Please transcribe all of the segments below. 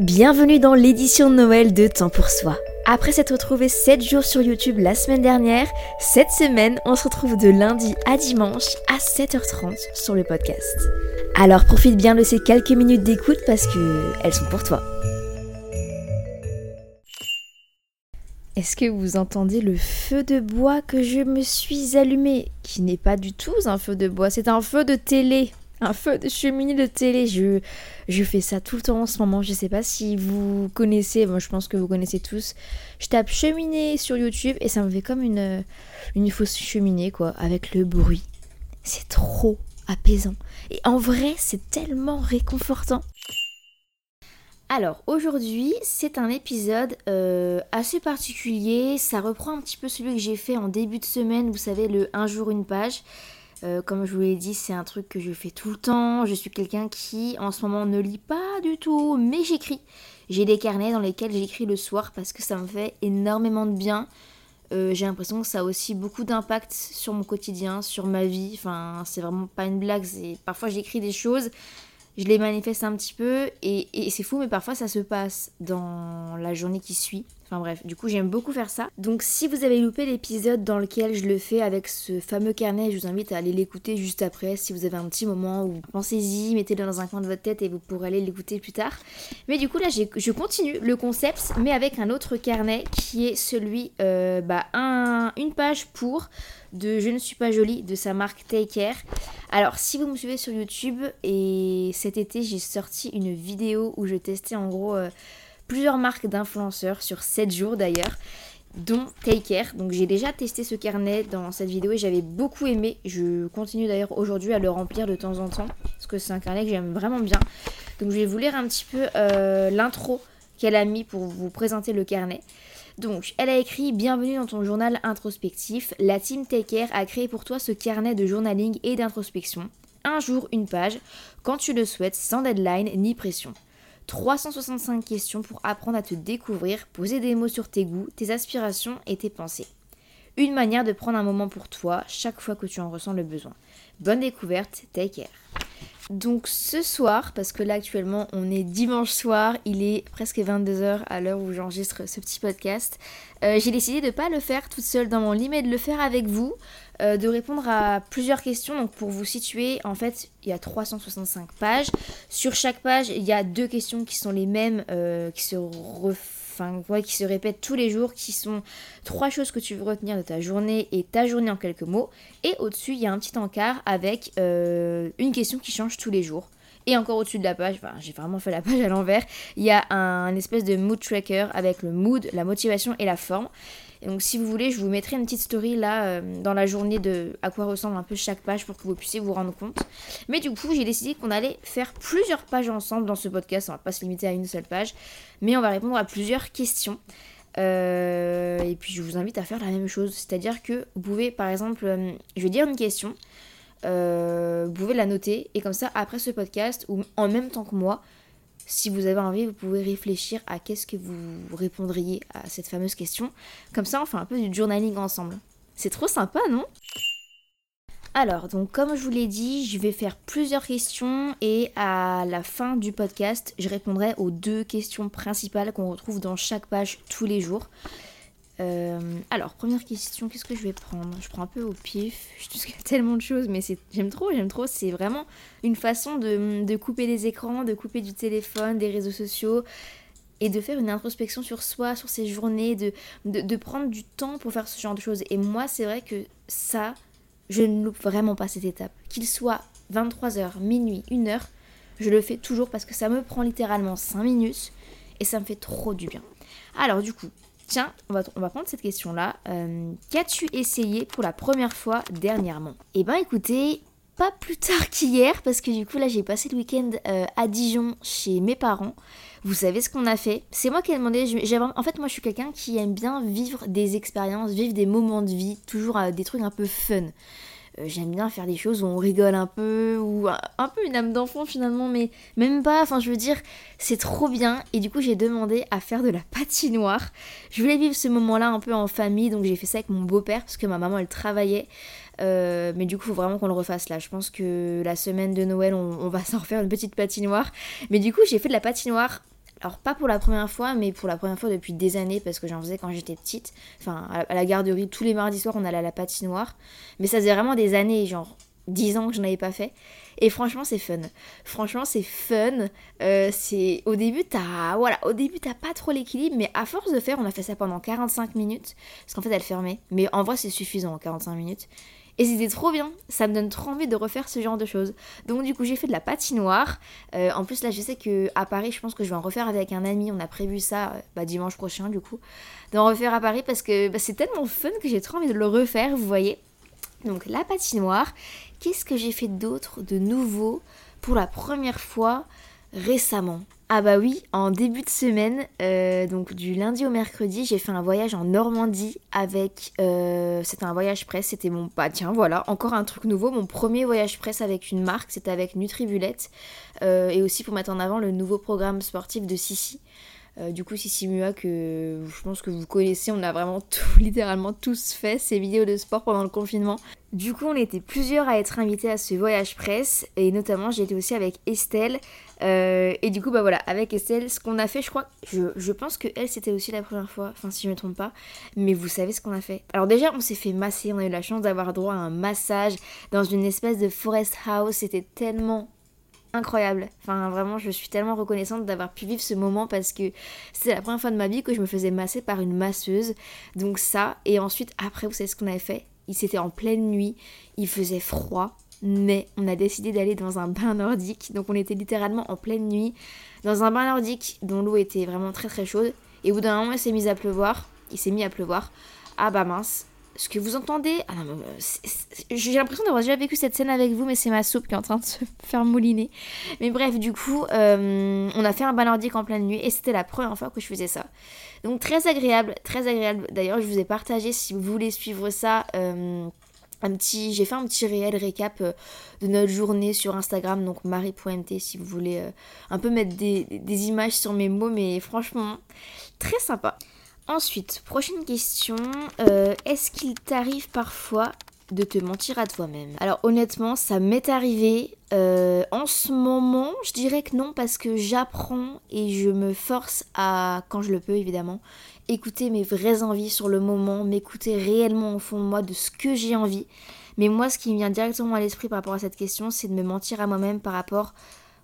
Bienvenue dans l'édition de Noël de Temps pour Soi. Après s'être retrouvé 7 jours sur YouTube la semaine dernière, cette semaine, on se retrouve de lundi à dimanche à 7h30 sur le podcast. Alors profite bien de ces quelques minutes d'écoute parce que elles sont pour toi. Est-ce que vous entendez le feu de bois que je me suis allumé Qui n'est pas du tout un feu de bois, c'est un feu de télé un feu de cheminée de télé. Je, fais ça tout le temps en ce moment. Je sais pas si vous connaissez, moi je pense que vous connaissez tous. Je tape cheminée sur YouTube et ça me fait comme une, une fausse cheminée, quoi, avec le bruit. C'est trop apaisant. Et en vrai, c'est tellement réconfortant. Alors aujourd'hui c'est un épisode euh, assez particulier, ça reprend un petit peu celui que j'ai fait en début de semaine, vous savez le un jour une page. Euh, comme je vous l'ai dit, c'est un truc que je fais tout le temps. Je suis quelqu'un qui, en ce moment, ne lit pas du tout, mais j'écris. J'ai des carnets dans lesquels j'écris le soir parce que ça me fait énormément de bien. Euh, j'ai l'impression que ça a aussi beaucoup d'impact sur mon quotidien, sur ma vie. Enfin, c'est vraiment pas une blague. Parfois, j'écris des choses, je les manifeste un petit peu et, et c'est fou, mais parfois ça se passe dans la journée qui suit. Enfin bref, du coup j'aime beaucoup faire ça. Donc si vous avez loupé l'épisode dans lequel je le fais avec ce fameux carnet, je vous invite à aller l'écouter juste après si vous avez un petit moment où pensez-y, mettez-le dans un coin de votre tête et vous pourrez aller l'écouter plus tard. Mais du coup là je continue le concept mais avec un autre carnet qui est celui, euh, bah un, une page pour de Je ne suis pas jolie de sa marque Take Care. Alors si vous me suivez sur YouTube et cet été j'ai sorti une vidéo où je testais en gros... Euh, plusieurs marques d'influenceurs sur 7 jours d'ailleurs dont Take Care. Donc j'ai déjà testé ce carnet dans cette vidéo et j'avais beaucoup aimé. Je continue d'ailleurs aujourd'hui à le remplir de temps en temps parce que c'est un carnet que j'aime vraiment bien. Donc je vais vous lire un petit peu euh, l'intro qu'elle a mis pour vous présenter le carnet. Donc, elle a écrit Bienvenue dans ton journal introspectif. La team Take Care a créé pour toi ce carnet de journaling et d'introspection. Un jour, une page, quand tu le souhaites, sans deadline ni pression. 365 questions pour apprendre à te découvrir, poser des mots sur tes goûts, tes aspirations et tes pensées. Une manière de prendre un moment pour toi chaque fois que tu en ressens le besoin. Bonne découverte, take care. Donc ce soir, parce que là actuellement on est dimanche soir, il est presque 22h à l'heure où j'enregistre ce petit podcast, euh, j'ai décidé de ne pas le faire toute seule dans mon lit mais de le faire avec vous. Euh, de répondre à plusieurs questions. Donc pour vous situer, en fait, il y a 365 pages. Sur chaque page, il y a deux questions qui sont les mêmes, euh, qui se qui se répètent tous les jours, qui sont trois choses que tu veux retenir de ta journée et ta journée en quelques mots. Et au-dessus, il y a un petit encart avec euh, une question qui change tous les jours. Et encore au-dessus de la page, enfin, j'ai vraiment fait la page à l'envers, il y a un espèce de mood tracker avec le mood, la motivation et la forme. Et donc si vous voulez, je vous mettrai une petite story là euh, dans la journée de à quoi ressemble un peu chaque page pour que vous puissiez vous rendre compte. Mais du coup, j'ai décidé qu'on allait faire plusieurs pages ensemble dans ce podcast. On va pas se limiter à une seule page, mais on va répondre à plusieurs questions. Euh, et puis je vous invite à faire la même chose, c'est-à-dire que vous pouvez par exemple, euh, je vais dire une question, vous pouvez la noter et comme ça après ce podcast ou en même temps que moi, si vous avez envie, vous pouvez réfléchir à qu'est-ce que vous répondriez à cette fameuse question. Comme ça, on fait un peu du journaling ensemble. C'est trop sympa, non? Alors, donc comme je vous l'ai dit, je vais faire plusieurs questions et à la fin du podcast, je répondrai aux deux questions principales qu'on retrouve dans chaque page tous les jours. Euh, alors, première question, qu'est-ce que je vais prendre? Je prends un peu au pif, je y a tellement de choses, mais j'aime trop, j'aime trop. C'est vraiment une façon de, couper les écrans, de couper du téléphone, des réseaux sociaux, et de faire une introspection sur soi, sur ses journées, de, de, de prendre du temps pour faire ce genre de choses. Et moi, c'est vrai que ça, je ne loupe vraiment pas cette étape. Qu'il soit 23h, minuit, 1h, je le fais toujours parce que ça me prend littéralement 5 minutes et ça me fait trop du bien. Alors du coup, tiens, on va, prendre cette question-là. Euh, qu'as-tu essayé pour la première fois dernièrement? Eh ben écoutez, pas plus tard qu'hier parce que du coup là j'ai passé le week-end euh, à Dijon chez mes parents. Vous savez ce qu'on a fait? C'est moi qui ai demandé. en fait, moi, je suis quelqu'un qui aime bien vivre des expériences, vivre des moments de vie, toujours euh, des trucs un peu fun. Euh, j'aime bien faire des choses où on rigole un peu, ou un, peu une âme d'enfant finalement, mais même pas. Enfin, je veux dire, c'est trop bien. Et du coup, j'ai demandé à faire de la patinoire. Je voulais vivre ce moment-là un peu en famille, donc j'ai fait ça avec mon beau-père, parce que ma maman, elle travaillait. Euh, mais du coup, faut vraiment qu'on le refasse là. Je pense que la semaine de Noël, on, on va s'en refaire une petite patinoire. Mais du coup, j'ai fait de la patinoire alors pas pour la première fois, mais pour la première fois depuis des années, parce que j'en faisais quand j'étais petite. Enfin, à la garderie, tous les mardis soirs, on allait à la patinoire. Mais ça faisait vraiment des années, genre 10 ans que je n'avais pas fait. Et franchement, c'est fun. Franchement, c'est fun. Euh, c'est au début, t'as voilà, au début t'as pas trop l'équilibre, mais à force de faire, on a fait ça pendant 45 minutes, parce qu'en fait, elle fermait. Mais en vrai, c'est suffisant, 45 minutes. Et c'était trop bien, ça me donne trop envie de refaire ce genre de choses. Donc du coup j'ai fait de la patinoire. Euh, en plus là je sais que à Paris je pense que je vais en refaire avec un ami, on a prévu ça euh, bah, dimanche prochain du coup. D'en refaire à Paris parce que bah, c'est tellement fun que j'ai trop envie de le refaire, vous voyez. Donc la patinoire. Qu'est-ce que j'ai fait d'autre, de nouveau, pour la première fois récemment? Ah bah oui, en début de semaine, euh, donc du lundi au mercredi, j'ai fait un voyage en Normandie avec... Euh, c'était un voyage presse, c'était mon... Bah tiens, voilà, encore un truc nouveau, mon premier voyage presse avec une marque, c'était avec Nutribulette. Euh, et aussi pour mettre en avant le nouveau programme sportif de Sissi. Euh, du coup, Sissi Mua, que je pense que vous connaissez, on a vraiment tout, littéralement tous fait ces vidéos de sport pendant le confinement. Du coup, on était plusieurs à être invités à ce voyage presse, et notamment été aussi avec Estelle. Euh, et du coup, bah voilà, avec Estelle, ce qu'on a fait, je crois, je, pense que elle c'était aussi la première fois, enfin si je me trompe pas, mais vous savez ce qu'on a fait. Alors déjà, on s'est fait masser, on a eu la chance d'avoir droit à un massage dans une espèce de forest house, c'était tellement incroyable. Enfin, vraiment, je suis tellement reconnaissante d'avoir pu vivre ce moment parce que c'est la première fois de ma vie que je me faisais masser par une masseuse. Donc ça, et ensuite, après, vous savez ce qu'on avait fait? Il s'était en pleine nuit, il faisait froid, mais on a décidé d'aller dans un bain nordique. Donc on était littéralement en pleine nuit dans un bain nordique dont l'eau était vraiment très très chaude. Et au bout d'un moment, il s'est mis à pleuvoir. Il s'est mis à pleuvoir. Ah bah mince, ce que vous entendez. Ah j'ai l'impression d'avoir déjà vécu cette scène avec vous, mais c'est ma soupe qui est en train de se faire mouliner. Mais bref, du coup, euh, on a fait un bain nordique en pleine nuit et c'était la première fois que je faisais ça. Donc très agréable, très agréable. D'ailleurs, je vous ai partagé si vous voulez suivre ça. Euh, j'ai fait un petit réel récap euh, de notre journée sur Instagram, donc marie.mt si vous voulez un peu mettre des images sur mes mots, mais franchement, très sympa. Ensuite, prochaine question. Euh, est-ce qu'il t'arrive parfois de te mentir à toi-même? Alors honnêtement, ça m'est arrivé. Euh, en ce moment, je dirais que non parce que j'apprends et je me force à, quand je le peux évidemment, écouter mes vraies envies sur le moment, m'écouter réellement au fond de moi de ce que j'ai envie. Mais moi, ce qui me vient directement à l'esprit par rapport à cette question, c'est de me mentir à moi-même par rapport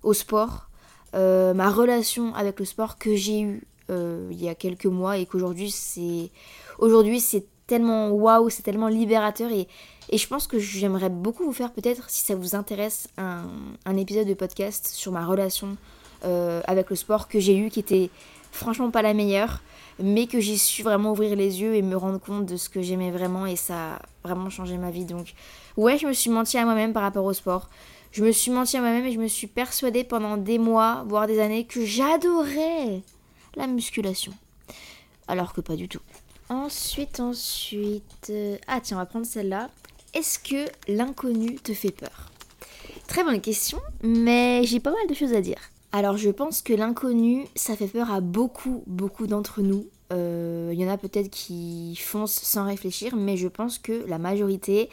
au sport, euh, ma relation avec le sport que j'ai eu euh, il y a quelques mois et qu'aujourd'hui c'est aujourd'hui c'est tellement waouh, c'est tellement libérateur et, et je pense que j'aimerais beaucoup vous faire peut-être si ça vous intéresse un, épisode de podcast sur ma relation euh, avec le sport que j'ai eu qui était franchement pas la meilleure mais que j'ai su vraiment ouvrir les yeux et me rendre compte de ce que j'aimais vraiment et ça a vraiment changé ma vie. Donc ouais je me suis menti à moi-même par rapport au sport. Je me suis menti à moi-même et je me suis persuadée pendant des mois voire des années que j'adorais la musculation. Alors que pas du tout. Ensuite, ensuite... Euh, ah tiens, on va prendre celle-là. Est-ce que l'inconnu te fait peur? Très bonne question, mais j'ai pas mal de choses à dire. Alors je pense que l'inconnu, ça fait peur à beaucoup, beaucoup d'entre nous. Il euh, y en a peut-être qui foncent sans réfléchir, mais je pense que la majorité,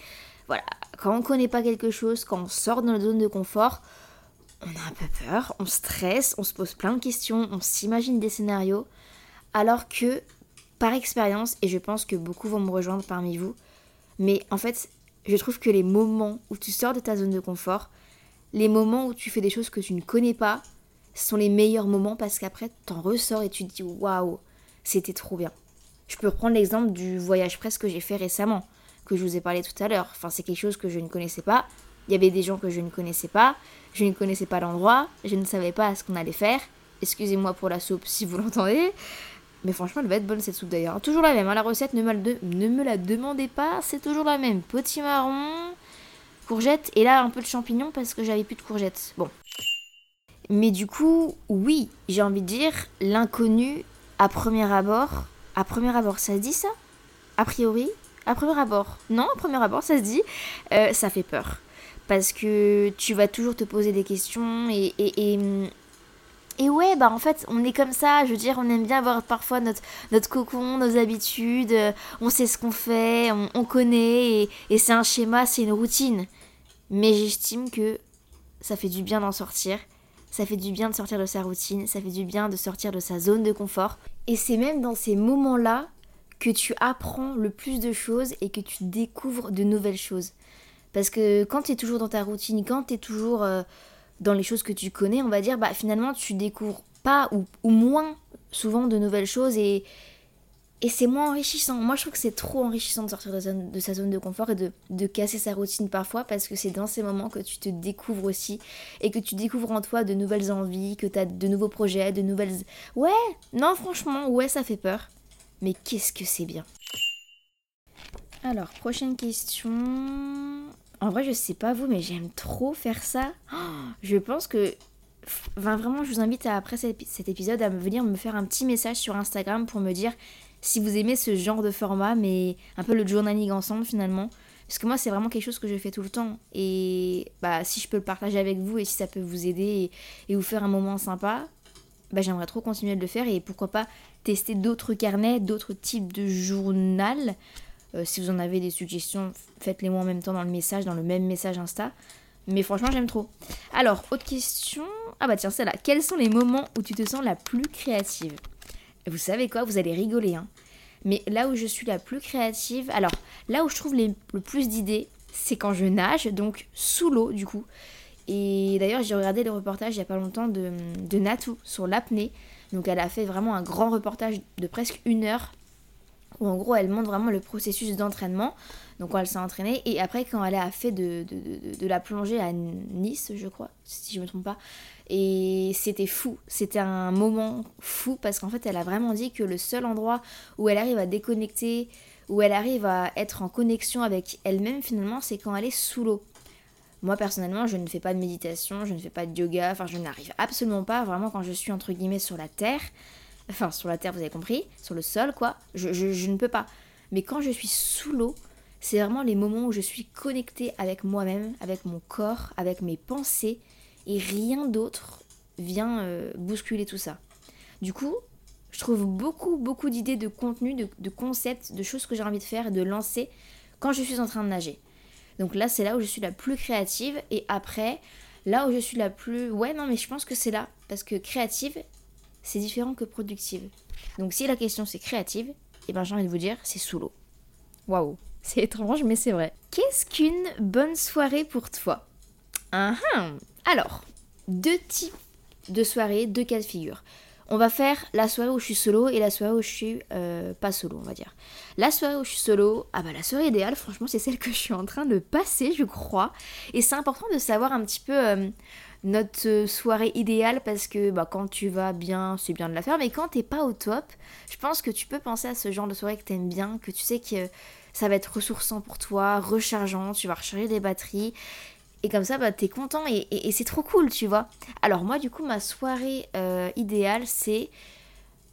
voilà, quand on connaît pas quelque chose, quand on sort de notre zone de confort, on a un peu peur, on stresse, on se pose plein de questions, on s'imagine des scénarios, alors que par expérience, et je pense que beaucoup vont me rejoindre parmi vous, mais en fait, je trouve que les moments où tu sors de ta zone de confort, les moments où tu fais des choses que tu ne connais pas, sont les meilleurs moments parce qu'après, t'en ressors et tu te dis waouh, c'était trop bien. Je peux reprendre l'exemple du voyage presse que j'ai fait récemment, que je vous ai parlé tout à l'heure. Enfin, c'est quelque chose que je ne connaissais pas. Il y avait des gens que je ne connaissais pas. Je ne connaissais pas l'endroit. Je ne savais pas ce qu'on allait faire. Excusez-moi pour la soupe si vous l'entendez. Mais franchement, elle va être bonne cette soupe d'ailleurs. Toujours la même, hein, la recette, ne me, la demandez pas, c'est toujours la même. Petit marron, courgettes, et là un peu de champignons parce que j'avais plus de courgettes. Bon. Mais du coup, oui, j'ai envie de dire, l'inconnu à premier abord. À premier abord, ça se dit ça? A priori? À premier abord? Non, à premier abord, ça se dit. Euh, ça fait peur. Parce que tu vas toujours te poser des questions et, et, et ouais, bah en fait, on est comme ça, je veux dire, on aime bien avoir parfois notre, notre cocon, nos habitudes, on sait ce qu'on fait, on, connaît, et, c'est un schéma, c'est une routine. Mais j'estime que ça fait du bien d'en sortir, ça fait du bien de sortir de sa routine, ça fait du bien de sortir de sa zone de confort. Et c'est même dans ces moments-là que tu apprends le plus de choses et que tu découvres de nouvelles choses. Parce que quand tu es toujours dans ta routine, quand tu es toujours... Euh, dans les choses que tu connais, on va dire, bah finalement tu découvres pas ou, moins souvent de nouvelles choses et, c'est moins enrichissant. Moi je trouve que c'est trop enrichissant de sortir de, sa zone de confort et de, de casser sa routine parfois parce que c'est dans ces moments que tu te découvres aussi et que tu découvres en toi de nouvelles envies, que tu as de nouveaux projets, de nouvelles... Ouais, non franchement, ouais ça fait peur. Mais qu'est-ce que c'est bien. Alors, prochaine question. En vrai, je sais pas vous, mais j'aime trop faire ça. je pense que. vraiment, je vous invite après cet épisode à venir me faire un petit message sur Instagram pour me dire si vous aimez ce genre de format, mais un peu le journaling ensemble finalement. Parce que moi, c'est vraiment quelque chose que je fais tout le temps. Et bah, si je peux le partager avec vous et si ça peut vous aider et, vous faire un moment sympa, bah, j'aimerais trop continuer de le faire et pourquoi pas tester d'autres carnets, d'autres types de journal euh, si vous en avez des suggestions, faites-les moi en même temps dans le message, dans le même message Insta. Mais franchement, j'aime trop. Alors, autre question. Ah bah tiens, celle-là. Quels sont les moments où tu te sens la plus créative? Vous savez quoi? Vous allez rigoler, hein. Mais là où je suis la plus créative, alors là où je trouve le plus d'idées, c'est quand je nage, donc sous l'eau du coup. Et d'ailleurs, j'ai regardé le reportage il n'y a pas longtemps de, de Natou sur l'apnée. Donc elle a fait vraiment un grand reportage de presque une heure où en gros elle montre vraiment le processus d'entraînement. Donc quand elle s'est entraînée et après quand elle a fait de, la plongée à Nice, je crois, si je me trompe pas. Et c'était fou, c'était un moment fou parce qu'en fait elle a vraiment dit que le seul endroit où elle arrive à déconnecter, où elle arrive à être en connexion avec elle-même finalement, c'est quand elle est sous l'eau. Moi personnellement, je ne fais pas de méditation, je ne fais pas de yoga, enfin je n'arrive absolument pas vraiment quand je suis entre guillemets sur la terre enfin sur la terre, vous avez compris, sur le sol, quoi, je, ne peux pas. Mais quand je suis sous l'eau, c'est vraiment les moments où je suis connectée avec moi-même, avec mon corps, avec mes pensées, et rien d'autre vient euh, bousculer tout ça. Du coup, je trouve beaucoup, beaucoup d'idées de contenu, de, de, concepts, de choses que j'ai envie de faire et de lancer quand je suis en train de nager. Donc là, c'est là où je suis la plus créative. Et après, là où je suis la plus... Ouais, non, mais je pense que c'est là. Parce que créative, c'est différent que productive. Donc si la question c'est créative, eh ben j'ai envie de vous dire, c'est sous l'eau. Waouh, c'est étrange mais c'est vrai. Qu'est-ce qu'une bonne soirée pour toi? Uh Alors, deux types de soirées, deux cas de figure. On va faire la soirée où je suis solo et la soirée où je suis euh, pas solo, on va dire. La soirée où je suis solo, ah bah la soirée idéale, franchement, c'est celle que je suis en train de passer, je crois. Et c'est important de savoir un petit peu euh, notre euh, soirée idéale parce que bah, quand tu vas bien, c'est bien de la faire, mais quand t'es pas au top, je pense que tu peux penser à ce genre de soirée que t'aimes bien, que tu sais que ça va être ressourçant pour toi, rechargeant, tu vas recharger des batteries. Et comme ça, bah, t'es content et, c'est trop cool, tu vois. Alors moi, du coup, ma soirée euh, idéale, c'est...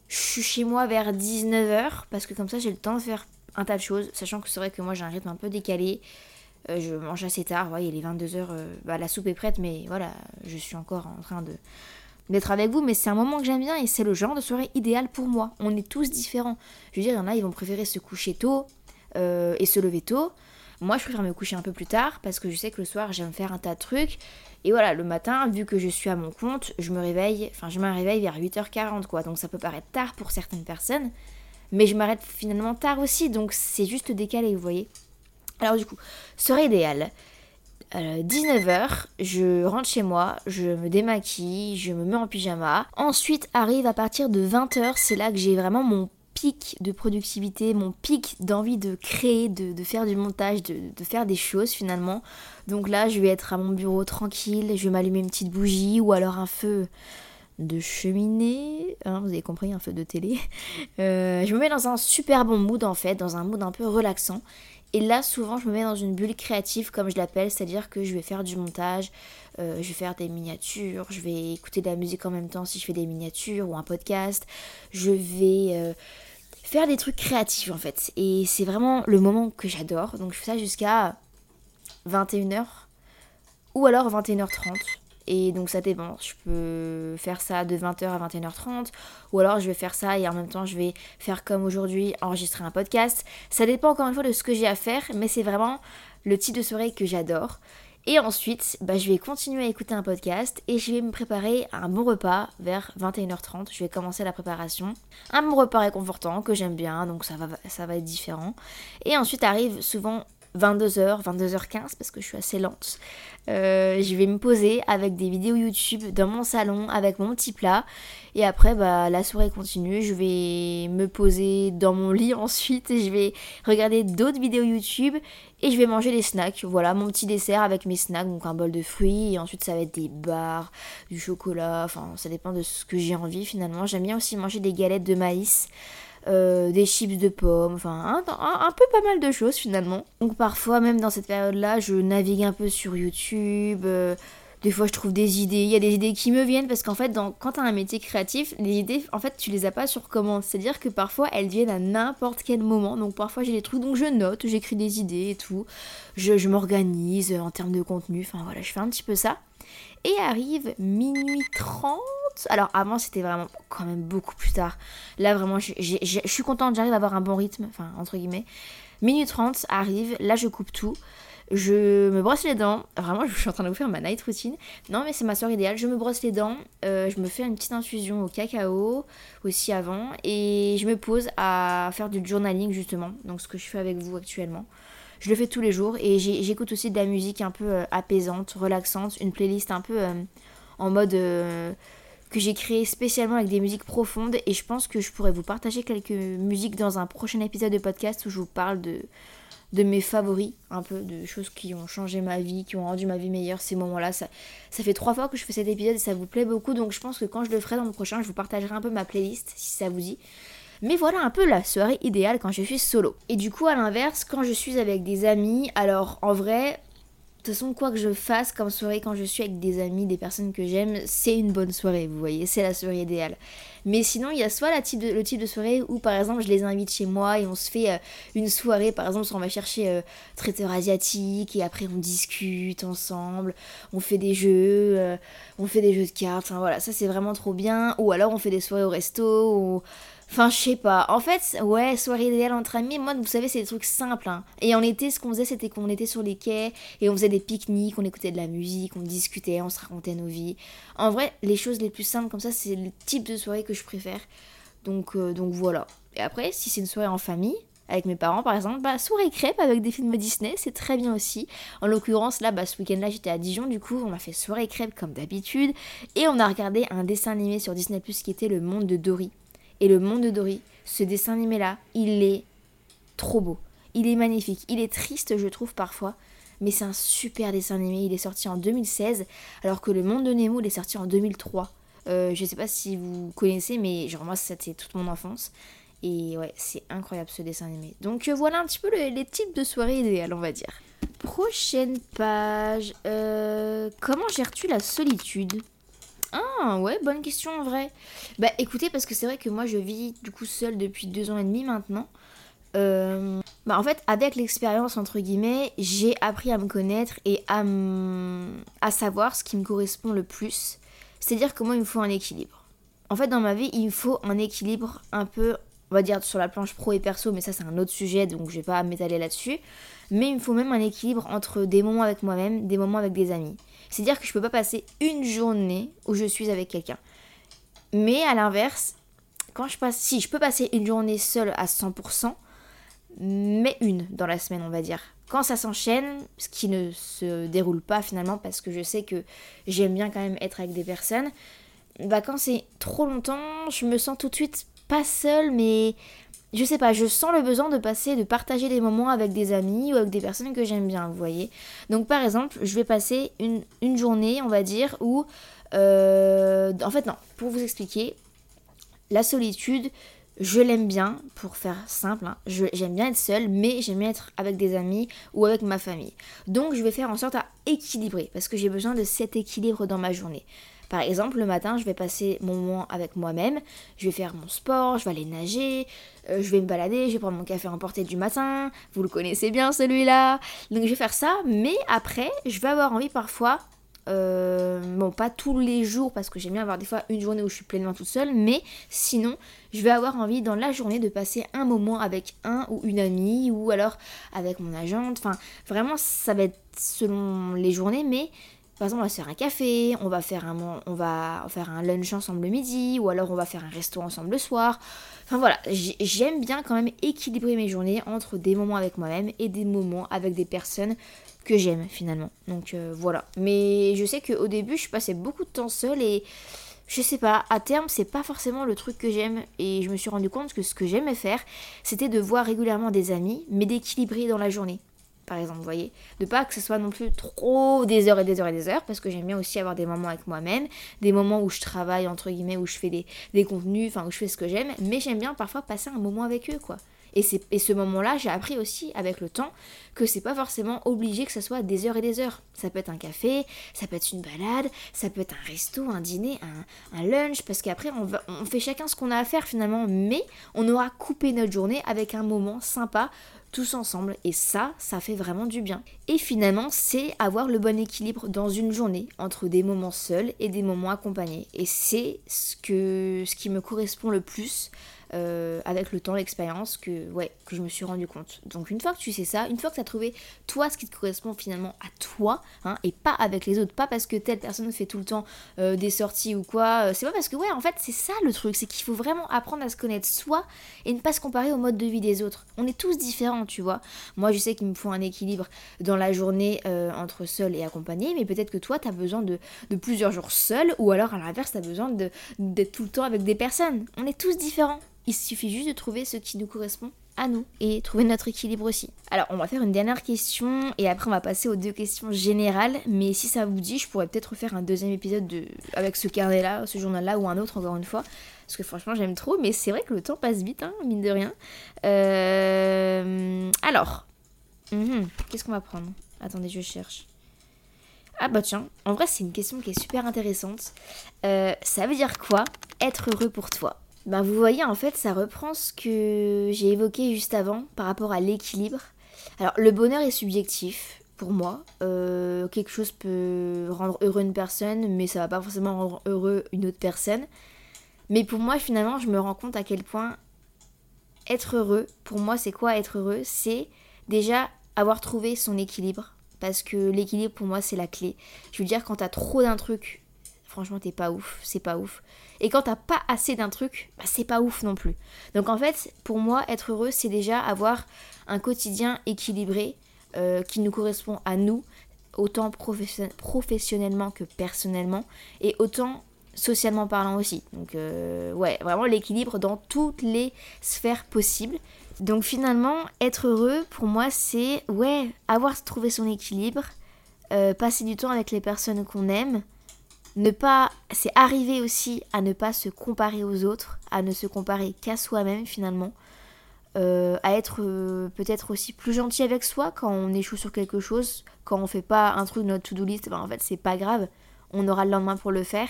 Je suis chez moi vers 19h, parce que comme ça, j'ai le temps de faire un tas de choses, sachant que c'est vrai que moi, j'ai un rythme un peu décalé. Euh, je mange assez tard, ouais, il est 22h, euh, bah, la soupe est prête, mais voilà, je suis encore en train de d'être avec vous, mais c'est un moment que j'aime bien et c'est le genre de soirée idéale pour moi. On est tous différents. Je veux dire, il y en a, ils vont préférer se coucher tôt euh, et se lever tôt. Moi, je préfère me coucher un peu plus tard parce que je sais que le soir, j'aime faire un tas de trucs. Et voilà, le matin, vu que je suis à mon compte, je me réveille, enfin, je me réveille vers 8h40, quoi. Donc ça peut paraître tard pour certaines personnes, mais je m'arrête finalement tard aussi, donc c'est juste décalé, vous voyez. Alors du coup, soirée idéale. 19h, je rentre chez moi, je me démaquille, je me mets en pyjama. Ensuite arrive à partir de 20h, c'est là que j'ai vraiment mon pic de productivité, mon pic d'envie de créer, de, faire du montage, de, faire des choses finalement. Donc là, je vais être à mon bureau tranquille, je vais m'allumer une petite bougie ou alors un feu de cheminée, hein, vous avez compris, un feu de télé. Euh, je me mets dans un super bon mood en fait, dans un mood un peu relaxant. Et là, souvent, je me mets dans une bulle créative, comme je l'appelle, c'est-à-dire que je vais faire du montage, euh, je vais faire des miniatures, je vais écouter de la musique en même temps si je fais des miniatures ou un podcast, je vais euh, faire des trucs créatifs en fait. Et c'est vraiment le moment que j'adore. Donc je fais ça jusqu'à 21h ou alors 21h30. Et donc ça dépend. Je peux faire ça de 20h à 21h30. Ou alors je vais faire ça et en même temps je vais faire comme aujourd'hui, enregistrer un podcast. Ça dépend encore une fois de ce que j'ai à faire. Mais c'est vraiment le type de soirée que j'adore. Et ensuite, bah, je vais continuer à écouter un podcast et je vais me préparer un bon repas vers 21h30. Je vais commencer la préparation. Un bon repas réconfortant que j'aime bien, donc ça va, ça va être différent. Et ensuite arrive souvent 22h, 22h15 parce que je suis assez lente. Euh, je vais me poser avec des vidéos YouTube dans mon salon avec mon petit plat. Et après, bah, la soirée continue. Je vais me poser dans mon lit ensuite et je vais regarder d'autres vidéos YouTube et je vais manger des snacks. Voilà, mon petit dessert avec mes snacks, donc un bol de fruits. Et ensuite, ça va être des bars, du chocolat. Enfin, ça dépend de ce que j'ai envie finalement. J'aime bien aussi manger des galettes de maïs. Euh, des chips de pommes, enfin un, peu pas mal de choses finalement. Donc parfois même dans cette période-là, je navigue un peu sur YouTube. Euh, des fois je trouve des idées, il y a des idées qui me viennent parce qu'en fait dans, quand tu as un métier créatif, les idées en fait tu les as pas sur commande, c'est-à-dire que parfois elles viennent à n'importe quel moment, donc parfois j'ai des trucs donc je note, j'écris des idées et tout, je, je m'organise en termes de contenu, enfin voilà je fais un petit peu ça. Et arrive minuit 30. Alors avant c'était vraiment quand même beaucoup plus tard. Là vraiment je, suis contente, j'arrive à avoir un bon rythme, enfin entre guillemets. Minuit 30 arrive, là je coupe tout. Je me brosse les dents. Vraiment, je suis en train de vous faire ma night routine. Non, mais c'est ma soirée idéale. Je me brosse les dents. Euh, je me fais une petite infusion au cacao aussi avant. Et je me pose à faire du journaling justement. Donc, ce que je fais avec vous actuellement. Je le fais tous les jours et j'écoute aussi de la musique un peu euh, apaisante, relaxante, une playlist un peu euh, en mode euh, que j'ai créé spécialement avec des musiques profondes et je pense que je pourrais vous partager quelques musiques dans un prochain épisode de podcast où je vous parle de, mes favoris, un peu de choses qui ont changé ma vie, qui ont rendu ma vie meilleure ces moments-là. Ça, ça fait trois fois que je fais cet épisode et ça vous plaît beaucoup, donc je pense que quand je le ferai dans le prochain, je vous partagerai un peu ma playlist si ça vous dit. Mais voilà un peu la soirée idéale quand je suis solo. Et du coup, à l'inverse, quand je suis avec des amis, alors en vrai, de toute façon, quoi que je fasse comme soirée quand je suis avec des amis, des personnes que j'aime, c'est une bonne soirée, vous voyez, c'est la soirée idéale. Mais sinon, il y a soit le type de soirée où, par exemple, je les invite chez moi et on se fait euh, une soirée, par exemple, on va chercher euh, traiteur asiatique et après on discute ensemble, on fait des jeux, euh, on fait des jeux de cartes, voilà, ça c'est vraiment trop bien. Ou alors on fait des soirées au resto, ou Enfin, je sais pas. En fait, ouais, soirée idéale entre amis, moi, vous savez, c'est des trucs simples. Hein. Et en été, ce qu'on faisait, c'était qu'on était sur les quais et on faisait des pique-niques, on écoutait de la musique, on discutait, on se racontait nos vies. En vrai, les choses les plus simples comme ça, c'est le type de soirée que je préfère. Donc, euh, donc voilà. Et après, si c'est une soirée en famille, avec mes parents par exemple, bah soirée crêpe avec des films Disney, c'est très bien aussi. En l'occurrence là, bah, ce week-end là j'étais à Dijon, du coup on a fait soirée crêpe comme d'habitude et on a regardé un dessin animé sur Disney Plus qui était Le Monde de Dory. Et le monde de Dory, ce dessin animé-là, il est trop beau. Il est magnifique. Il est triste, je trouve, parfois. Mais c'est un super dessin animé. Il est sorti en 2016, alors que le monde de Nemo, il est sorti en 2003. Euh, je sais pas si vous connaissez, mais genre moi, c'était toute mon enfance. Et ouais, c'est incroyable ce dessin animé. Donc euh, voilà un petit peu les types de soirées idéales, on va dire. Prochaine page. Euh, comment gères-tu la solitude? Ah ouais, bonne question en vrai. Bah écoutez, parce que c'est vrai que moi je vis du coup seule depuis deux ans et demi maintenant. Euh, bah en fait, avec l'expérience entre guillemets, j'ai appris à me connaître et à, à savoir ce qui me correspond le plus. C'est-à-dire que moi il me faut un équilibre. En fait, dans ma vie, il me faut un équilibre un peu, on va dire sur la planche pro et perso, mais ça c'est un autre sujet donc je vais pas m'étaler là-dessus. Mais il me faut même un équilibre entre des moments avec moi-même, des moments avec des amis. C'est-à-dire que je peux pas passer une journée où je suis avec quelqu'un. Mais à l'inverse, quand je passe, si je peux passer une journée seule à 100%, mais une dans la semaine, on va dire. Quand ça s'enchaîne, ce qui ne se déroule pas finalement, parce que je sais que j'aime bien quand même être avec des personnes, bah quand c'est trop longtemps, je me sens tout de suite pas seule, mais je sais pas, je sens le besoin de passer, de partager des moments avec des amis ou avec des personnes que j'aime bien, vous voyez. Donc par exemple, je vais passer une, journée, on va dire, où... Euh, en fait non, pour vous expliquer, la solitude, je l'aime bien, pour faire simple, hein. j'aime bien être seule, mais j'aime bien être avec des amis ou avec ma famille. Donc je vais faire en sorte à équilibrer, parce que j'ai besoin de cet équilibre dans ma journée. Par exemple, le matin, je vais passer mon moment avec moi-même, je vais faire mon sport, je vais aller nager, euh, je vais me balader, je vais prendre mon café emporté du matin, vous le connaissez bien celui-là. Donc je vais faire ça, mais après, je vais avoir envie parfois euh, bon, pas tous les jours parce que j'aime bien avoir des fois une journée où je suis pleinement toute seule, mais sinon, je vais avoir envie dans la journée de passer un moment avec un ou une amie ou alors avec mon agente. Enfin, vraiment, ça va être selon les journées, mais par exemple, on va se faire un café, on va faire un, lunch ensemble le midi, ou alors on va faire un resto ensemble le soir. Enfin voilà, j'aime bien quand même équilibrer mes journées entre des moments avec moi-même et des moments avec des personnes que j'aime finalement. Donc euh, voilà. Mais je sais qu'au début, je passais beaucoup de temps seule et je sais pas, à terme, c'est pas forcément le truc que j'aime. Et je me suis rendu compte que ce que j'aimais faire, c'était de voir régulièrement des amis, mais d'équilibrer dans la journée par exemple, vous voyez. De pas que ce soit non plus trop des heures et des heures et des heures, parce que j'aime bien aussi avoir des moments avec moi-même, des moments où je travaille, entre guillemets, où je fais des, des contenus, enfin, où je fais ce que j'aime, mais j'aime bien parfois passer un moment avec eux, quoi. Et, et ce moment-là, j'ai appris aussi avec le temps que c'est pas forcément obligé que ce soit des heures et des heures. Ça peut être un café, ça peut être une balade, ça peut être un resto, un dîner, un, un lunch, parce qu'après on, on fait chacun ce qu'on a à faire finalement, mais on aura coupé notre journée avec un moment sympa tous ensemble et ça, ça fait vraiment du bien. Et finalement, c'est avoir le bon équilibre dans une journée entre des moments seuls et des moments accompagnés. Et c'est ce, que, ce qui me correspond le plus euh, avec le temps, l'expérience, que, ouais, que je me suis rendu compte. Donc une fois que tu sais ça, une fois que tu as trouvé toi ce qui te correspond finalement à toi, hein, et pas avec les autres, pas parce que telle personne fait tout le temps euh, des sorties ou quoi, euh, c'est pas parce que, ouais, en fait, c'est ça le truc, c'est qu'il faut vraiment apprendre à se connaître soi et ne pas se comparer au mode de vie des autres. On est tous différents, tu vois. Moi, je sais qu'il me faut un équilibre dans la journée entre seul et accompagné, mais peut-être que toi, tu as besoin de, de, plusieurs jours seul, ou alors à l'inverse, tu as besoin d'être tout le temps avec des personnes. On est tous différents. Il suffit juste de trouver ce qui nous correspond à nous et trouver notre équilibre aussi. Alors, on va faire une dernière question et après on va passer aux deux questions générales. Mais si ça vous dit, je pourrais peut-être refaire un deuxième épisode de... avec ce carnet-là, ce journal-là ou un autre encore une fois. Parce que franchement, j'aime trop, mais c'est vrai que le temps passe vite, hein, mine de rien. Euh... Alors, mhm, qu'est-ce qu'on va prendre? Attendez, je cherche. Ah bah tiens, en vrai c'est une question qui est super intéressante. Euh, ça veut dire quoi être heureux pour toi? Ben vous voyez, en fait, ça reprend ce que j'ai évoqué juste avant par rapport à l'équilibre. Alors, le bonheur est subjectif pour moi. Euh, quelque chose peut rendre heureux une personne, mais ça va pas forcément rendre heureux une autre personne. Mais pour moi, finalement, je me rends compte à quel point être heureux, pour moi, c'est quoi être heureux? C'est déjà avoir trouvé son équilibre. Parce que l'équilibre, pour moi, c'est la clé. Je veux dire, quand t'as trop d'un truc, franchement, t'es pas ouf, c'est pas ouf. Et quand t'as pas assez d'un truc, bah, c'est pas ouf non plus. Donc en fait, pour moi, être heureux, c'est déjà avoir un quotidien équilibré euh, qui nous correspond à nous, autant professionnellement que personnellement, et autant socialement parlant aussi. Donc euh, ouais, vraiment l'équilibre dans toutes les sphères possibles. Donc finalement, être heureux, pour moi, c'est ouais, avoir trouvé son équilibre, euh, passer du temps avec les personnes qu'on aime, ne pas, c'est arriver aussi à ne pas se comparer aux autres, à ne se comparer qu'à soi-même finalement, euh, à être euh, peut-être aussi plus gentil avec soi quand on échoue sur quelque chose, quand on fait pas un truc de notre to-do list, ben en fait c'est pas grave, on aura le lendemain pour le faire.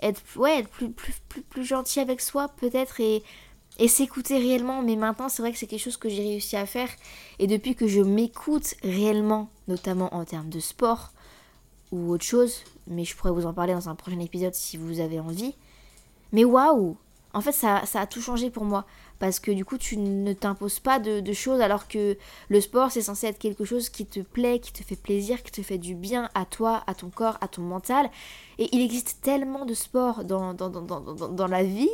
Être, ouais, être plus, plus, plus, plus gentil avec soi peut-être et, et s'écouter réellement, mais maintenant c'est vrai que c'est quelque chose que j'ai réussi à faire. Et depuis que je m'écoute réellement, notamment en termes de sport, ou autre chose, mais je pourrais vous en parler dans un prochain épisode si vous avez envie. Mais waouh En fait, ça, ça a tout changé pour moi. Parce que du coup, tu ne t'imposes pas de, choses alors que le sport, c'est censé être quelque chose qui te plaît, qui te fait plaisir, qui te fait du bien à toi, à ton corps, à ton mental. Et il existe tellement de sports dans, dans, dans, dans la vie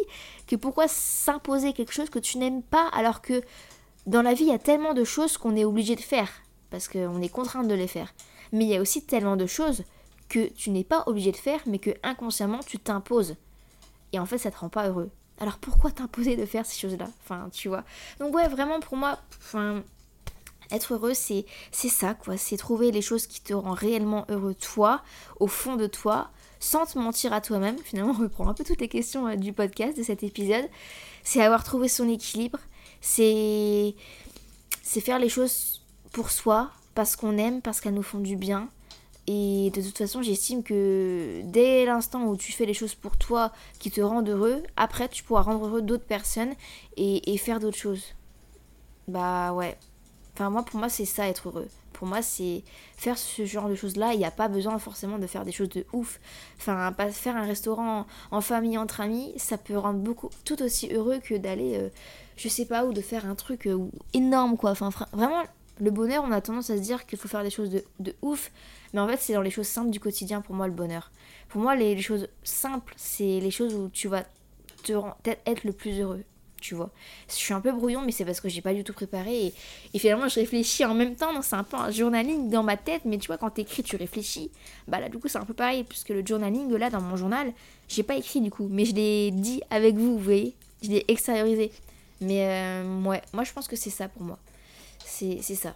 que pourquoi s'imposer quelque chose que tu n'aimes pas alors que dans la vie, il y a tellement de choses qu'on est obligé de faire. Parce qu'on est contraint de les faire. Mais il y a aussi tellement de choses que tu n'es pas obligé de faire, mais que inconsciemment tu t'imposes. Et en fait, ça te rend pas heureux. Alors pourquoi t'imposer de faire ces choses-là? Enfin, tu vois. Donc ouais, vraiment pour moi, enfin, être heureux, c'est c'est ça quoi. C'est trouver les choses qui te rendent réellement heureux toi, au fond de toi, sans te mentir à toi-même. Finalement, on reprend un peu toutes les questions euh, du podcast de cet épisode. C'est avoir trouvé son équilibre. C'est c'est faire les choses pour soi, parce qu'on aime, parce qu'elles nous font du bien. Et de toute façon, j'estime que dès l'instant où tu fais les choses pour toi qui te rendent heureux, après tu pourras rendre heureux d'autres personnes et, faire d'autres choses. Bah ouais. Enfin, moi, pour moi, c'est ça être heureux. Pour moi, c'est faire ce genre de choses-là. Il n'y a pas besoin forcément de faire des choses de ouf. Enfin, pas faire un restaurant en famille, entre amis, ça peut rendre beaucoup tout aussi heureux que d'aller, euh, je sais pas où, de faire un truc euh, énorme, quoi. Enfin, vraiment, le bonheur, on a tendance à se dire qu'il faut faire des choses de, ouf, mais en fait, c'est dans les choses simples du quotidien pour moi le bonheur. Pour moi, les, choses simples, c'est les choses où tu vas te être le plus heureux. Tu vois, je suis un peu brouillon, mais c'est parce que j'ai pas du tout préparé et, finalement je réfléchis en même temps. C'est un peu un journaling dans ma tête, mais tu vois, quand t'écris, tu réfléchis. Bah là, du coup, c'est un peu pareil, puisque le journaling, là, dans mon journal, j'ai pas écrit du coup, mais je l'ai dit avec vous, vous voyez, je l'ai extériorisé. Mais euh, ouais, moi je pense que c'est ça pour moi. C'est ça.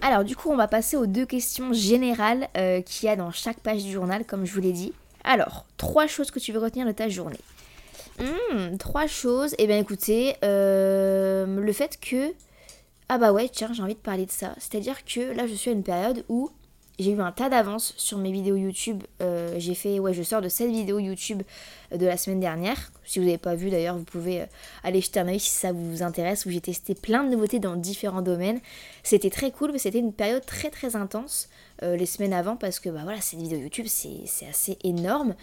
Alors du coup, on va passer aux deux questions générales euh, qu'il y a dans chaque page du journal, comme je vous l'ai dit. Alors, trois choses que tu veux retenir de ta journée. Hmm, trois choses. Eh bien écoutez, euh, le fait que... Ah bah ouais, tiens, j'ai envie de parler de ça. C'est-à-dire que là, je suis à une période où j'ai eu un tas d'avance sur mes vidéos YouTube. Euh, j'ai fait, ouais, je sors de cette vidéo YouTube de la semaine dernière. Si vous n'avez pas vu d'ailleurs, vous pouvez euh, aller jeter un œil si ça vous intéresse, où j'ai testé plein de nouveautés dans différents domaines. C'était très cool, mais c'était une période très très intense euh, les semaines avant parce que bah voilà, cette vidéo YouTube c'est assez énorme.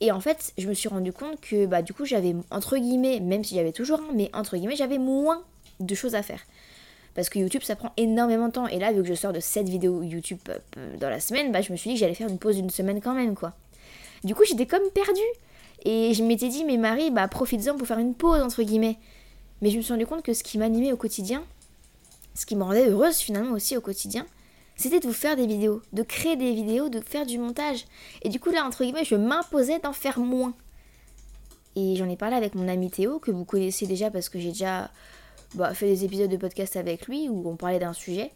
Et en fait, je me suis rendu compte que bah du coup j'avais entre guillemets, même si j'avais toujours un, mais entre guillemets j'avais moins de choses à faire. Parce que YouTube, ça prend énormément de temps. Et là, vu que je sors de 7 vidéos YouTube euh, dans la semaine, bah, je me suis dit que j'allais faire une pause d'une semaine quand même, quoi. Du coup, j'étais comme perdue. Et je m'étais dit, mais Marie, bah, profites-en pour faire une pause, entre guillemets. Mais je me suis rendu compte que ce qui m'animait au quotidien, ce qui me rendait heureuse finalement aussi au quotidien, c'était de vous faire des vidéos, de créer des vidéos, de faire du montage. Et du coup, là, entre guillemets, je m'imposais d'en faire moins. Et j'en ai parlé avec mon ami Théo, que vous connaissez déjà parce que j'ai déjà bah, fait des épisodes de podcast avec lui où on parlait d'un sujet.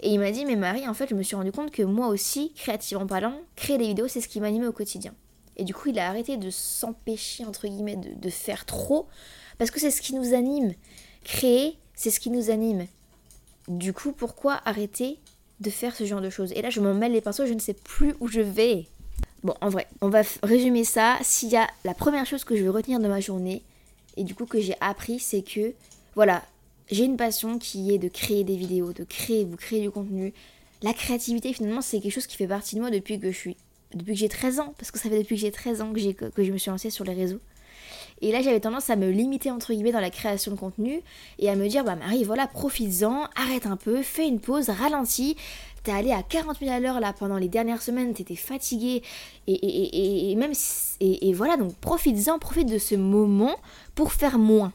Et il m'a dit, mais Marie, en fait, je me suis rendu compte que moi aussi, créativement parlant, créer des vidéos, c'est ce qui m'animait au quotidien. Et du coup, il a arrêté de s'empêcher, entre guillemets, de, de, faire trop, parce que c'est ce qui nous anime. Créer, c'est ce qui nous anime. Du coup, pourquoi arrêter de faire ce genre de choses? Et là, je m'en mêle les pinceaux, je ne sais plus où je vais. Bon, en vrai, on va résumer ça. S'il y a la première chose que je veux retenir de ma journée, et du coup que j'ai appris, c'est que, voilà, j'ai une passion qui est de créer des vidéos, de créer, vous créer du contenu. La créativité, finalement, c'est quelque chose qui fait partie de moi depuis que je suis. Depuis que j'ai 13 ans, parce que ça fait depuis que j'ai 13 ans que, que je me suis lancée sur les réseaux. Et là, j'avais tendance à me limiter, entre guillemets, dans la création de contenu et à me dire, bah Marie, voilà, profites-en, arrête un peu, fais une pause, ralentis. T'es allé à 40 000 à l'heure là pendant les dernières semaines, t'étais fatiguée et, et, et, même et, voilà donc profites-en, profite de ce moment pour faire moins.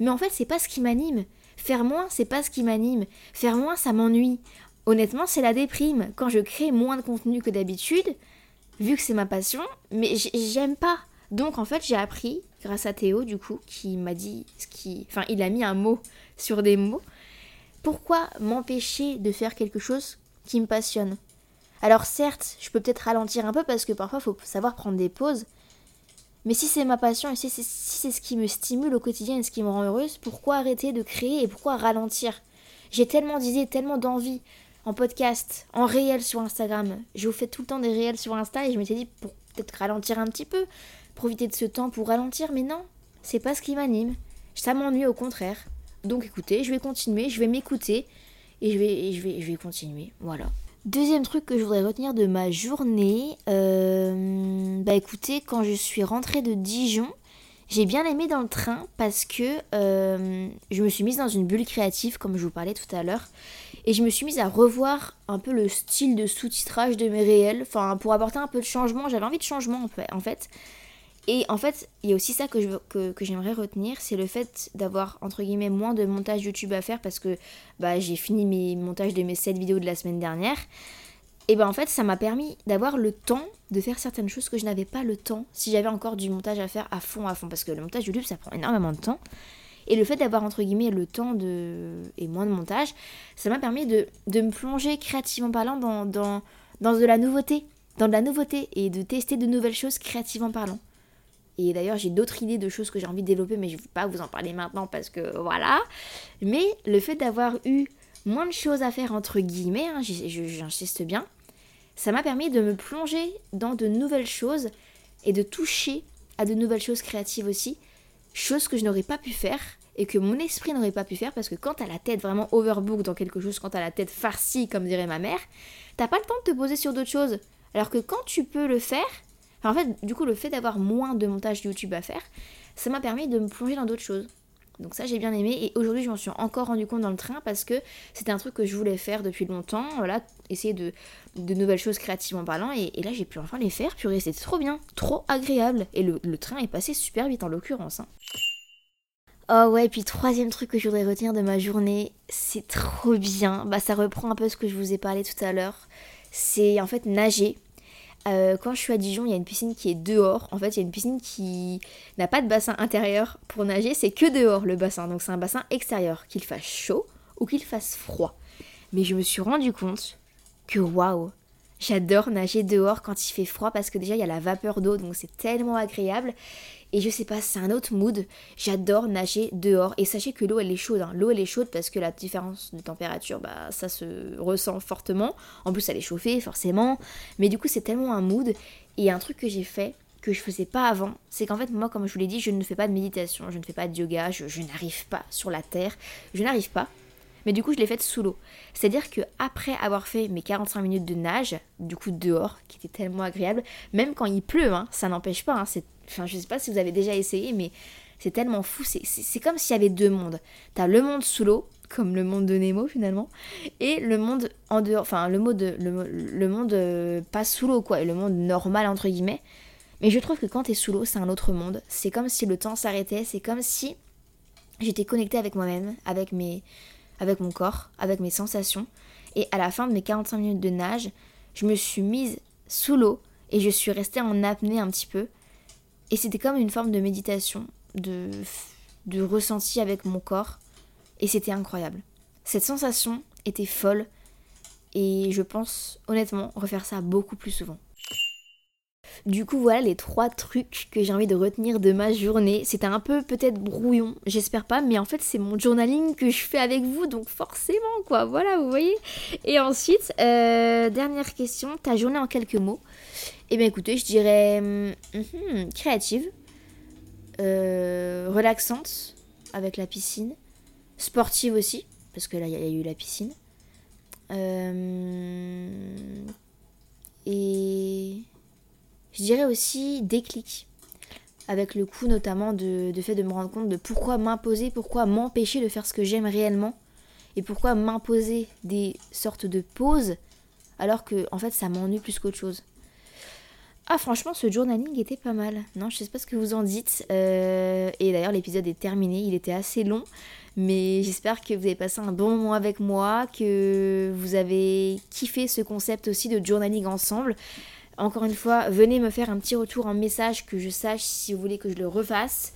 Mais en fait, c'est pas ce qui m'anime. Faire moins, c'est pas ce qui m'anime. Faire moins, ça m'ennuie. Honnêtement, c'est la déprime. Quand je crée moins de contenu que d'habitude, vu que c'est ma passion, mais j'aime pas. Donc en fait, j'ai appris, grâce à Théo, du coup, qui m'a dit ce qui. Enfin, il a mis un mot sur des mots. Pourquoi m'empêcher de faire quelque chose qui me passionne? Alors certes, je peux peut-être ralentir un peu parce que parfois il faut savoir prendre des pauses, mais si c'est ma passion et si c'est ce qui me stimule au quotidien et ce qui me rend heureuse, pourquoi arrêter de créer et pourquoi ralentir? J'ai tellement d'idées, tellement d'envie en podcast, en réel sur Instagram. Je vous fais tout le temps des réels sur Insta et je m'étais dit pour peut-être ralentir un petit peu, profiter de ce temps pour ralentir, mais non, c'est pas ce qui m'anime. Ça m'ennuie au contraire. Donc écoutez, je vais continuer, je vais m'écouter et je vais, je vais, je vais continuer. Voilà. Deuxième truc que je voudrais retenir de ma journée, euh, bah écoutez, quand je suis rentrée de Dijon, J'ai bien aimé dans le train parce que euh, je me suis mise dans une bulle créative, comme je vous parlais tout à l'heure, et je me suis mise à revoir un peu le style de sous-titrage de mes réels, enfin pour apporter un peu de changement. J'avais envie de changement en fait. Et en fait, il y a aussi ça que, que, j'aimerais retenir, c'est le fait d'avoir, entre guillemets, moins de montage YouTube à faire parce que bah, j'ai fini mes montages de mes 7 vidéos de la semaine dernière. Et ben en fait, ça m'a permis d'avoir le temps de faire certaines choses que je n'avais pas le temps si j'avais encore du montage à faire à fond, à fond. Parce que le montage YouTube, ça prend énormément de temps. Et le fait d'avoir, entre guillemets, le temps de... et moins de montage, ça m'a permis de, de, me plonger créativement parlant dans, dans, dans de la nouveauté. Dans de la nouveauté et de tester de nouvelles choses créativement parlant. Et d'ailleurs, j'ai d'autres idées de choses que j'ai envie de développer, mais je ne vais pas vous en parler maintenant parce que voilà. Mais le fait d'avoir eu moins de choses à faire, entre guillemets, hein, j'insiste bien, ça m'a permis de me plonger dans de nouvelles choses et de toucher à de nouvelles choses créatives aussi, choses que je n'aurais pas pu faire et que mon esprit n'aurait pas pu faire parce que quand t'as la tête vraiment overbook dans quelque chose, quand t'as la tête farcie comme dirait ma mère, t'as pas le temps de te poser sur d'autres choses. Alors que quand tu peux le faire, en fait, du coup, le fait d'avoir moins de montage YouTube à faire, ça m'a permis de me plonger dans d'autres choses. Donc ça j'ai bien aimé et aujourd'hui je m'en suis encore rendu compte dans le train parce que c'était un truc que je voulais faire depuis longtemps, voilà, essayer de, de nouvelles choses créativement parlant et, là j'ai pu enfin les faire, purée c'était trop bien, trop agréable et le, train est passé super vite en l'occurrence. Hein. Oh ouais, et puis troisième truc que je voudrais retenir de ma journée, c'est trop bien, bah ça reprend un peu ce que je vous ai parlé tout à l'heure, c'est en fait nager. Euh, quand je suis à Dijon, il y a une piscine qui est dehors. En fait, il y a une piscine qui n'a pas de bassin intérieur pour nager, c'est que dehors le bassin. Donc c'est un bassin extérieur, qu'il fasse chaud ou qu'il fasse froid. Mais je me suis rendu compte que waouh, j'adore nager dehors quand il fait froid parce que déjà il y a la vapeur d'eau, donc c'est tellement agréable. Et je sais pas, c'est un autre mood. J'adore nager dehors. Et sachez que l'eau, elle est chaude. Hein. L'eau, elle est chaude parce que la différence de température, bah, ça se ressent fortement. En plus, elle est chauffée, forcément. Mais du coup, c'est tellement un mood. Et un truc que j'ai fait, que je faisais pas avant, c'est qu'en fait, moi, comme je vous l'ai dit, je ne fais pas de méditation, je ne fais pas de yoga, je, je n'arrive pas sur la terre. Je n'arrive pas. Mais du coup, je l'ai faite sous l'eau. C'est-à-dire que après avoir fait mes 45 minutes de nage, du coup dehors, qui était tellement agréable, même quand il pleut, hein, ça n'empêche pas. Hein, enfin, je sais pas si vous avez déjà essayé, mais c'est tellement fou. C'est comme s'il y avait deux mondes. T'as le monde sous l'eau, comme le monde de Nemo finalement, et le monde en dehors, enfin le, mode, le, le monde euh, pas sous l'eau quoi, le monde normal entre guillemets. Mais je trouve que quand t'es sous l'eau, c'est un autre monde. C'est comme si le temps s'arrêtait, c'est comme si j'étais connectée avec moi-même, avec mes, avec mon corps, avec mes sensations. Et à la fin de mes 45 minutes de nage, je me suis mise sous l'eau et je suis restée en apnée un petit peu. Et c'était comme une forme de méditation, de, de ressenti avec mon corps. Et c'était incroyable. Cette sensation était folle. Et je pense honnêtement refaire ça beaucoup plus souvent. Du coup, voilà les trois trucs que j'ai envie de retenir de ma journée. C'était un peu peut-être brouillon, j'espère pas, mais en fait, c'est mon journaling que je fais avec vous, donc forcément, quoi. Voilà, vous voyez. Et ensuite, euh, dernière question, ta journée en quelques mots. Eh bien, écoutez, je dirais hum, hum, créative, euh, relaxante avec la piscine, sportive aussi, parce que là, il y, a eu la piscine. Euh, et je dirais aussi déclic. Avec le coup notamment de, fait de me rendre compte de pourquoi m'imposer, pourquoi m'empêcher de faire ce que j'aime réellement. Et pourquoi m'imposer des sortes de pauses alors que en fait ça m'ennuie plus qu'autre chose. Ah franchement ce journaling était pas mal. Non je sais pas ce que vous en dites. Euh, et d'ailleurs l'épisode est terminé, il était assez long. Mais j'espère que vous avez passé un bon moment avec moi, que vous avez kiffé ce concept aussi de journaling ensemble. Encore une fois, venez me faire un petit retour en message que je sache si vous voulez que je le refasse.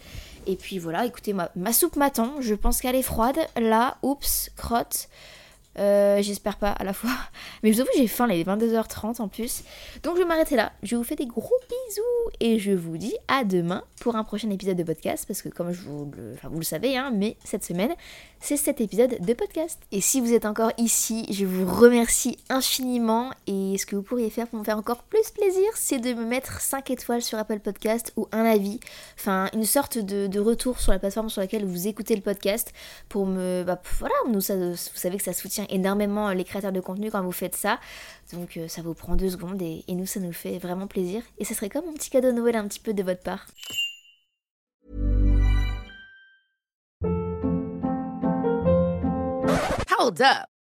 Et puis voilà, écoutez, ma, ma soupe m'attend. Je pense qu'elle est froide. Là, oups, crotte. Euh, j'espère pas à la fois. Mais je vous avoue, j'ai faim, il est 22h30 en plus. Donc je vais m'arrêter là. Je vous fais des gros bisous et je vous dis à demain pour un prochain épisode de podcast. Parce que comme je vous le, enfin, vous le savez, hein, mais cette semaine, c'est cet épisode de podcast. Et si vous êtes encore ici, je vous remercie infiniment. Et ce que vous pourriez faire pour me faire encore plus plaisir, c'est de me mettre 5 étoiles sur Apple Podcast ou un avis. Enfin, une sorte de, retour sur la plateforme sur laquelle vous écoutez le podcast. Pour me. Bah, voilà, nous, ça, vous savez que ça soutient énormément euh, les créateurs de contenu quand vous faites ça. Donc euh, ça vous prend deux secondes et, nous, ça nous fait vraiment plaisir. Et ça serait comme un petit cadeau de Noël un petit peu de votre part. Hold up.